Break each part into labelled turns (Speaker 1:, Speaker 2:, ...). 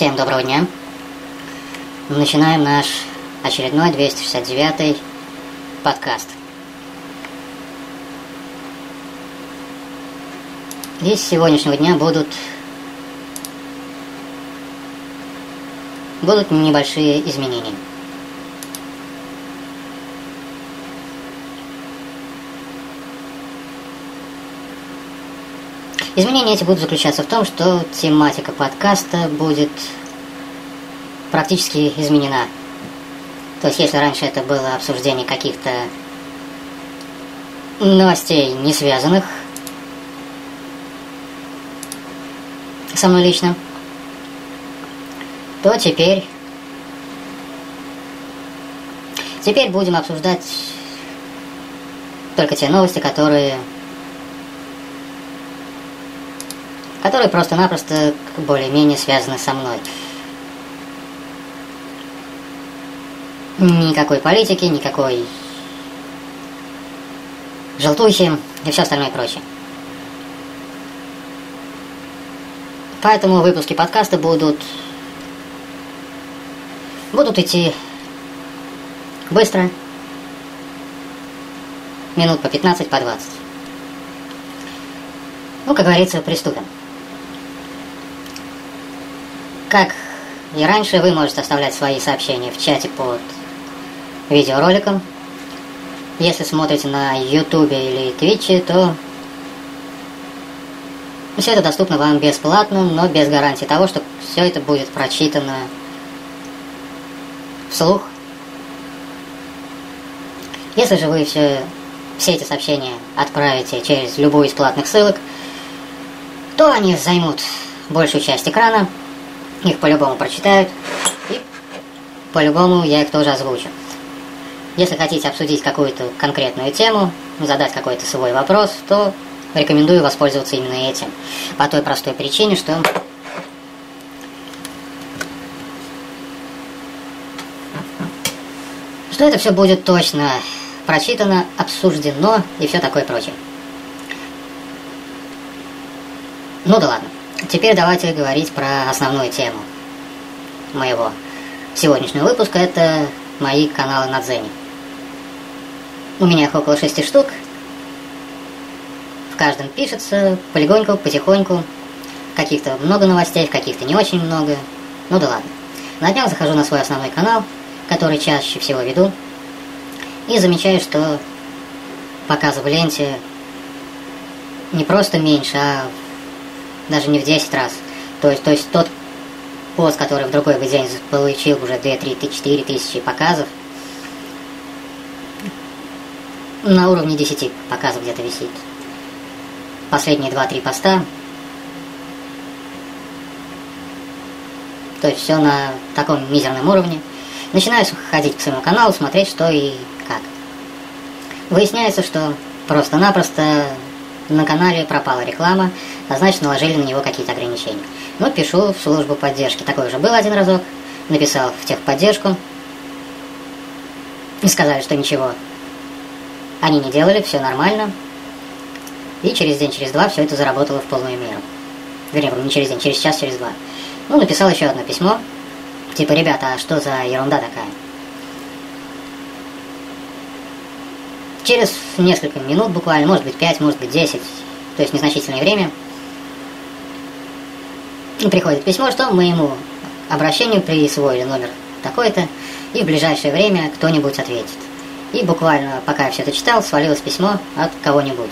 Speaker 1: Всем доброго дня. Начинаем наш очередной 269 подкаст. И с сегодняшнего дня будут будут небольшие изменения. Изменения эти будут заключаться в том, что тематика подкаста будет практически изменена. То есть, если раньше это было обсуждение каких-то новостей, не связанных со мной лично, то теперь теперь будем обсуждать только те новости, которые которые просто-напросто более-менее связаны со мной. Никакой политики, никакой желтухи и все остальное прочее. Поэтому выпуски подкаста будут будут идти быстро, минут по 15, по 20. Ну, как говорится, приступим. Как и раньше, вы можете оставлять свои сообщения в чате под видеороликом. Если смотрите на YouTube или Twitch, то все это доступно вам бесплатно, но без гарантии того, что все это будет прочитано вслух. Если же вы все, все эти сообщения отправите через любую из платных ссылок, то они займут большую часть экрана, их по-любому прочитают, и по-любому я их тоже озвучу. Если хотите обсудить какую-то конкретную тему, задать какой-то свой вопрос, то рекомендую воспользоваться именно этим. По той простой причине, что что это все будет точно прочитано, обсуждено и все такое прочее. Ну да ладно. Теперь давайте говорить про основную тему моего сегодняшнего выпуска. Это мои каналы на Дзене. У меня их около шести штук. В каждом пишется полегоньку, потихоньку. Каких-то много новостей, каких-то не очень много. Ну да ладно. На днях захожу на свой основной канал, который чаще всего веду, и замечаю, что показы в ленте не просто меньше, а даже не в 10 раз. То есть, то есть тот пост, который в другой бы день получил уже 2, 3, 4 тысячи показов, на уровне 10 показов где-то висит. Последние 2-3 поста. То есть все на таком мизерном уровне. Начинаю ходить по своему каналу, смотреть, что и как. Выясняется, что просто-напросто на канале пропала реклама, а значит наложили на него какие-то ограничения. Ну, пишу в службу поддержки. Такой уже был один разок. Написал в техподдержку. И сказали, что ничего. Они не делали, все нормально. И через день, через два все это заработало в полную меру. Вернее, не через день, через час, через два. Ну, написал еще одно письмо. Типа, ребята, а что за ерунда такая? Через несколько минут буквально, может быть 5, может быть 10, то есть незначительное время, приходит письмо, что моему обращению присвоили номер такой-то, и в ближайшее время кто-нибудь ответит. И буквально, пока я все это читал, свалилось письмо от кого-нибудь.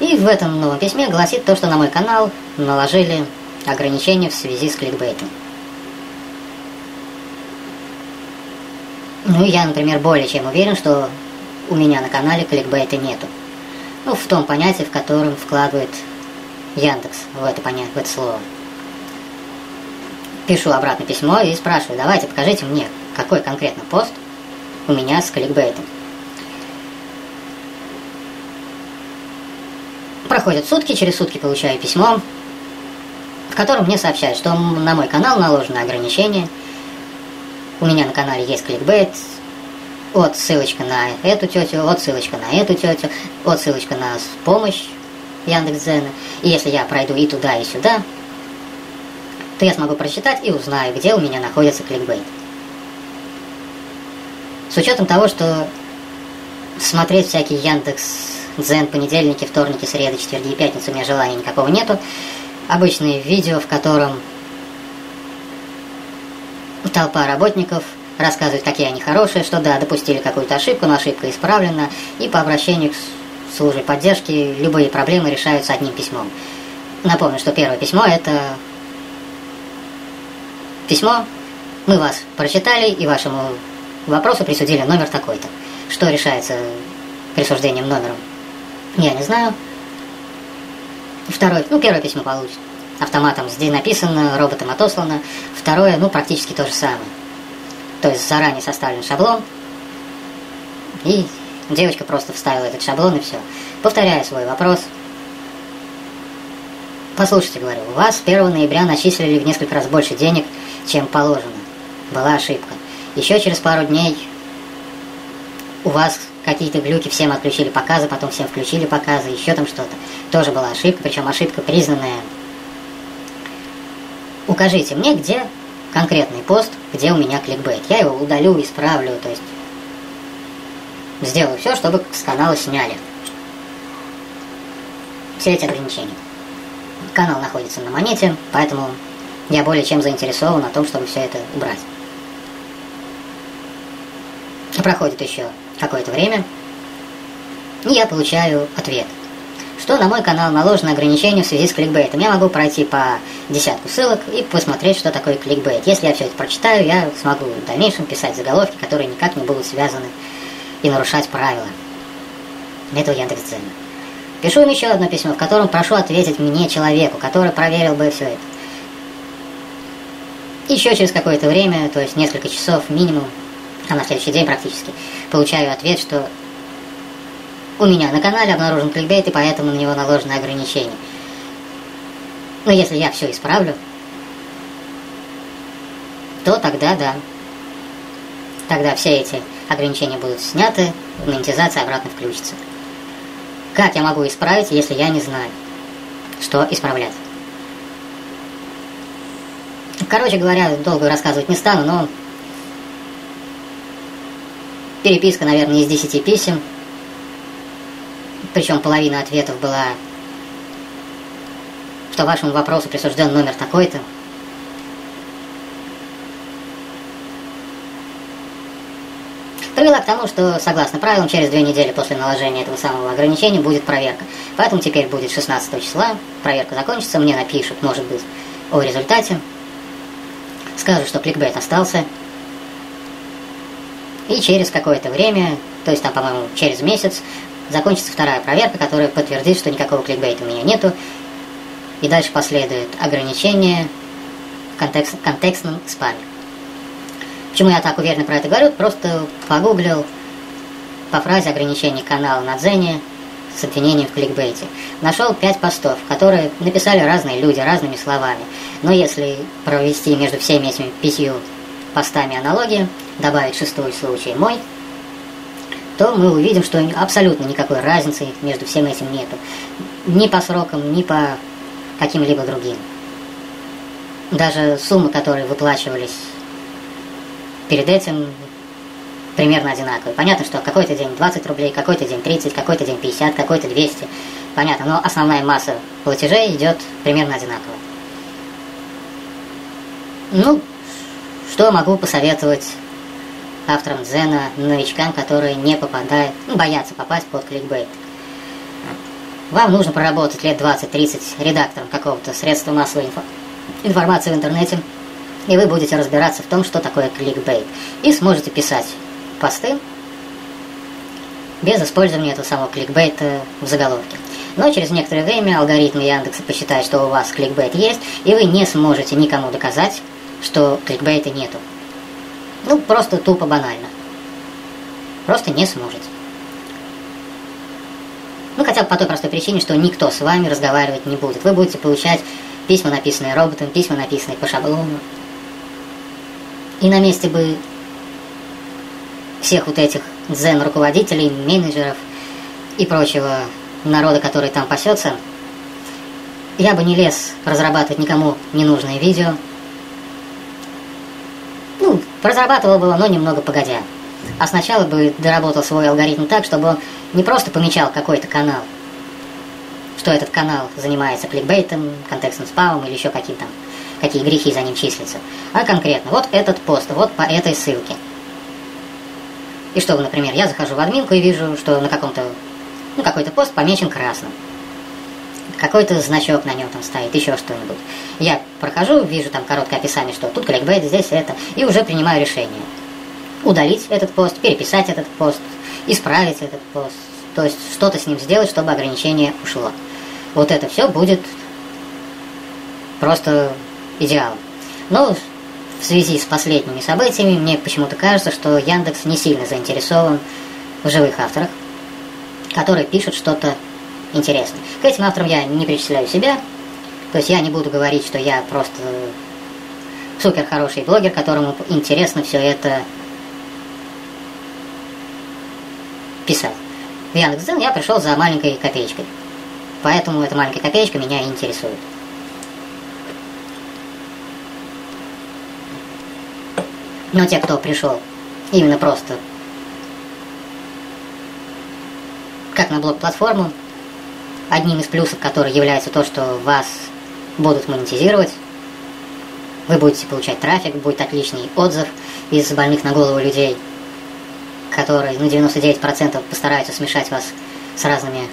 Speaker 1: И в этом новом письме гласит то, что на мой канал наложили ограничения в связи с кликбейтом. Ну, я, например, более чем уверен, что у меня на канале кликбейта нету. Ну, в том понятии, в котором вкладывает Яндекс в это, понятие, в это слово. Пишу обратно письмо и спрашиваю, давайте покажите мне, какой конкретно пост у меня с кликбейтом. Проходят сутки, через сутки получаю письмо, в котором мне сообщают, что на мой канал наложено ограничение. У меня на канале есть кликбейт, вот ссылочка на эту тетю, вот ссылочка на эту тетю, вот ссылочка на помощь Яндекс.Дзена. И если я пройду и туда, и сюда, то я смогу прочитать и узнаю, где у меня находится кликбейт. С учетом того, что смотреть всякие Яндекс, Дзен, понедельники, вторники, среды, четверги и пятницы у меня желания никакого нету. Обычные видео, в котором толпа работников рассказывает, какие они хорошие, что да, допустили какую-то ошибку, но ошибка исправлена, и по обращению к службе поддержки любые проблемы решаются одним письмом. Напомню, что первое письмо это письмо, мы вас прочитали и вашему вопросу присудили номер такой-то. Что решается присуждением номером, я не знаю. Второе, ну, первое письмо получит. Автоматом здесь написано, роботом отослано. Второе, ну, практически то же самое. То есть заранее составлен шаблон, и девочка просто вставила этот шаблон и все. Повторяю свой вопрос. Послушайте, говорю, у вас 1 ноября начислили в несколько раз больше денег, чем положено. Была ошибка. Еще через пару дней у вас какие-то глюки, всем отключили показы, потом всем включили показы, еще там что-то. Тоже была ошибка, причем ошибка признанная. Укажите мне, где конкретный пост, где у меня кликбейт. Я его удалю, исправлю, то есть сделаю все, чтобы с канала сняли все эти ограничения. Канал находится на монете, поэтому я более чем заинтересован о том, чтобы все это убрать. Проходит еще какое-то время, и я получаю ответ, что на мой канал наложено ограничение в связи с кликбейтом. Я могу пройти по десятку ссылок и посмотреть, что такое кликбейт. Если я все это прочитаю, я смогу в дальнейшем писать заголовки, которые никак не будут связаны и нарушать правила этого Яндекс.Дзена. Пишу им еще одно письмо, в котором прошу ответить мне, человеку, который проверил бы все это. Еще через какое-то время, то есть несколько часов минимум, а на следующий день практически, получаю ответ, что у меня на канале обнаружен кликбейт, и поэтому на него наложено ограничение. Но если я все исправлю, то тогда да. Тогда все эти ограничения будут сняты, монетизация обратно включится. Как я могу исправить, если я не знаю, что исправлять? Короче говоря, долго рассказывать не стану, но переписка, наверное, из 10 писем. Причем половина ответов была, что вашему вопросу присужден номер такой-то. привела к тому, что, согласно правилам, через две недели после наложения этого самого ограничения будет проверка. Поэтому теперь будет 16 числа, проверка закончится, мне напишут, может быть, о результате. Скажут, что кликбейт остался. И через какое-то время, то есть там, по-моему, через месяц, закончится вторая проверка, которая подтвердит, что никакого кликбейта у меня нету. И дальше последует ограничение в контекст, контекстном спаме. Почему я так уверенно про это говорю? Просто погуглил по фразе ограничения канала на Дзене с обвинением в кликбейте. Нашел пять постов, которые написали разные люди разными словами. Но если провести между всеми этими пятью постами аналогии, добавить шестой случай мой, то мы увидим, что абсолютно никакой разницы между всем этим нету. Ни по срокам, ни по каким-либо другим. Даже суммы, которые выплачивались перед этим примерно одинаковые. Понятно, что какой-то день 20 рублей, какой-то день 30, какой-то день 50, какой-то 200. Понятно, но основная масса платежей идет примерно одинаково. Ну, что могу посоветовать авторам Дзена, новичкам, которые не попадают, ну, боятся попасть под кликбейт. Вам нужно проработать лет 20-30 редактором какого-то средства массовой инфо информации в интернете, и вы будете разбираться в том, что такое кликбейт. И сможете писать посты без использования этого самого кликбейта в заголовке. Но через некоторое время алгоритмы Яндекса посчитают, что у вас кликбейт есть, и вы не сможете никому доказать, что кликбейта нету. Ну, просто тупо банально. Просто не сможете. Ну, хотя бы по той простой причине, что никто с вами разговаривать не будет. Вы будете получать письма, написанные роботом, письма, написанные по шаблону, и на месте бы всех вот этих дзен-руководителей, менеджеров и прочего народа, который там пасется, я бы не лез разрабатывать никому ненужные видео. Ну, разрабатывал бы, но немного погодя. А сначала бы доработал свой алгоритм так, чтобы он не просто помечал какой-то канал, что этот канал занимается кликбейтом, контекстным спамом или еще каким-то, какие грехи за ним числятся, а конкретно вот этот пост, вот по этой ссылке. И чтобы, например, я захожу в админку и вижу, что на каком-то, ну, какой-то пост помечен красным. Какой-то значок на нем там стоит, еще что-нибудь. Я прохожу, вижу там короткое описание, что тут кликбейт, здесь это, и уже принимаю решение. Удалить этот пост, переписать этот пост, исправить этот пост, то есть что-то с ним сделать, чтобы ограничение ушло. Вот это все будет просто идеалом. Но в связи с последними событиями мне почему-то кажется, что Яндекс не сильно заинтересован в живых авторах, которые пишут что-то интересное. К этим авторам я не причисляю себя, то есть я не буду говорить, что я просто супер хороший блогер, которому интересно все это писать. В Яндекс.Дзен я пришел за маленькой копеечкой. Поэтому эта маленькая копеечка меня интересует. Но те, кто пришел именно просто как на блок-платформу, одним из плюсов которой является то, что вас будут монетизировать, вы будете получать трафик, будет отличный отзыв из больных на голову людей, которые, ну, 99% постараются смешать вас с разными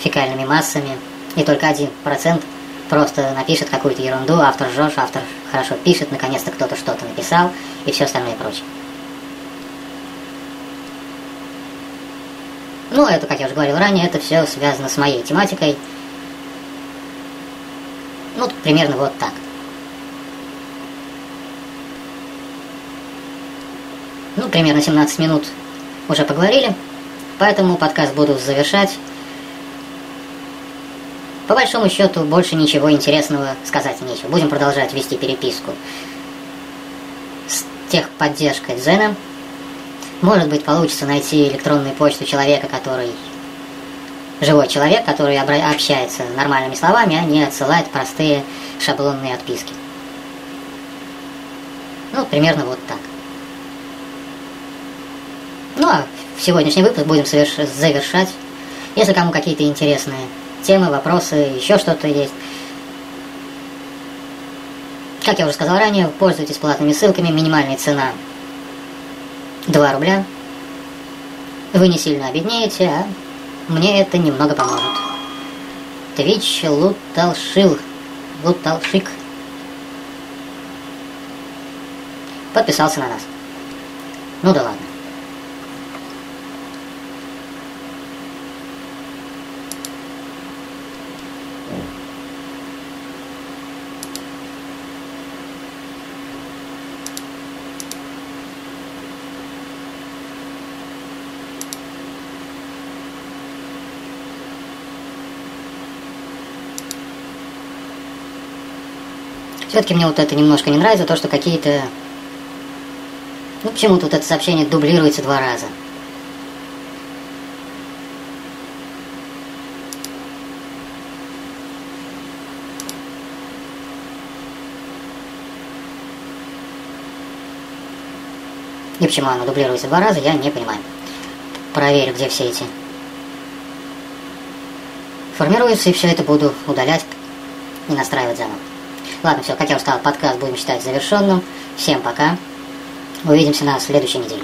Speaker 1: фекальными массами, и только 1% просто напишет какую-то ерунду, автор жжешь, автор хорошо пишет, наконец-то кто-то что-то написал, и все остальное прочее. Ну, это, как я уже говорил ранее, это все связано с моей тематикой. Ну, примерно вот так. Ну, примерно 17 минут уже поговорили, поэтому подкаст буду завершать. По большому счету, больше ничего интересного сказать нечего. Будем продолжать вести переписку с техподдержкой Дзена. Может быть, получится найти электронную почту человека, который живой человек, который общается нормальными словами, а не отсылает простые шаблонные отписки. Ну, примерно вот так. Ну, а сегодняшний выпуск будем завершать. Если кому какие-то интересные темы, вопросы, еще что-то есть, как я уже сказал ранее, пользуйтесь платными ссылками, минимальная цена 2 рубля. Вы не сильно обеднеете, а мне это немного поможет. Твич Луталшил. Луталшик. Подписался на нас. Ну да ладно. Все-таки мне вот это немножко не нравится, то, что какие-то... Ну, почему-то вот это сообщение дублируется два раза. И почему оно дублируется два раза, я не понимаю. Проверю, где все эти формируются, и все это буду удалять и настраивать заново. Ладно, все, как я уже сказал, подкаст будем считать завершенным. Всем пока. Увидимся на следующей неделе.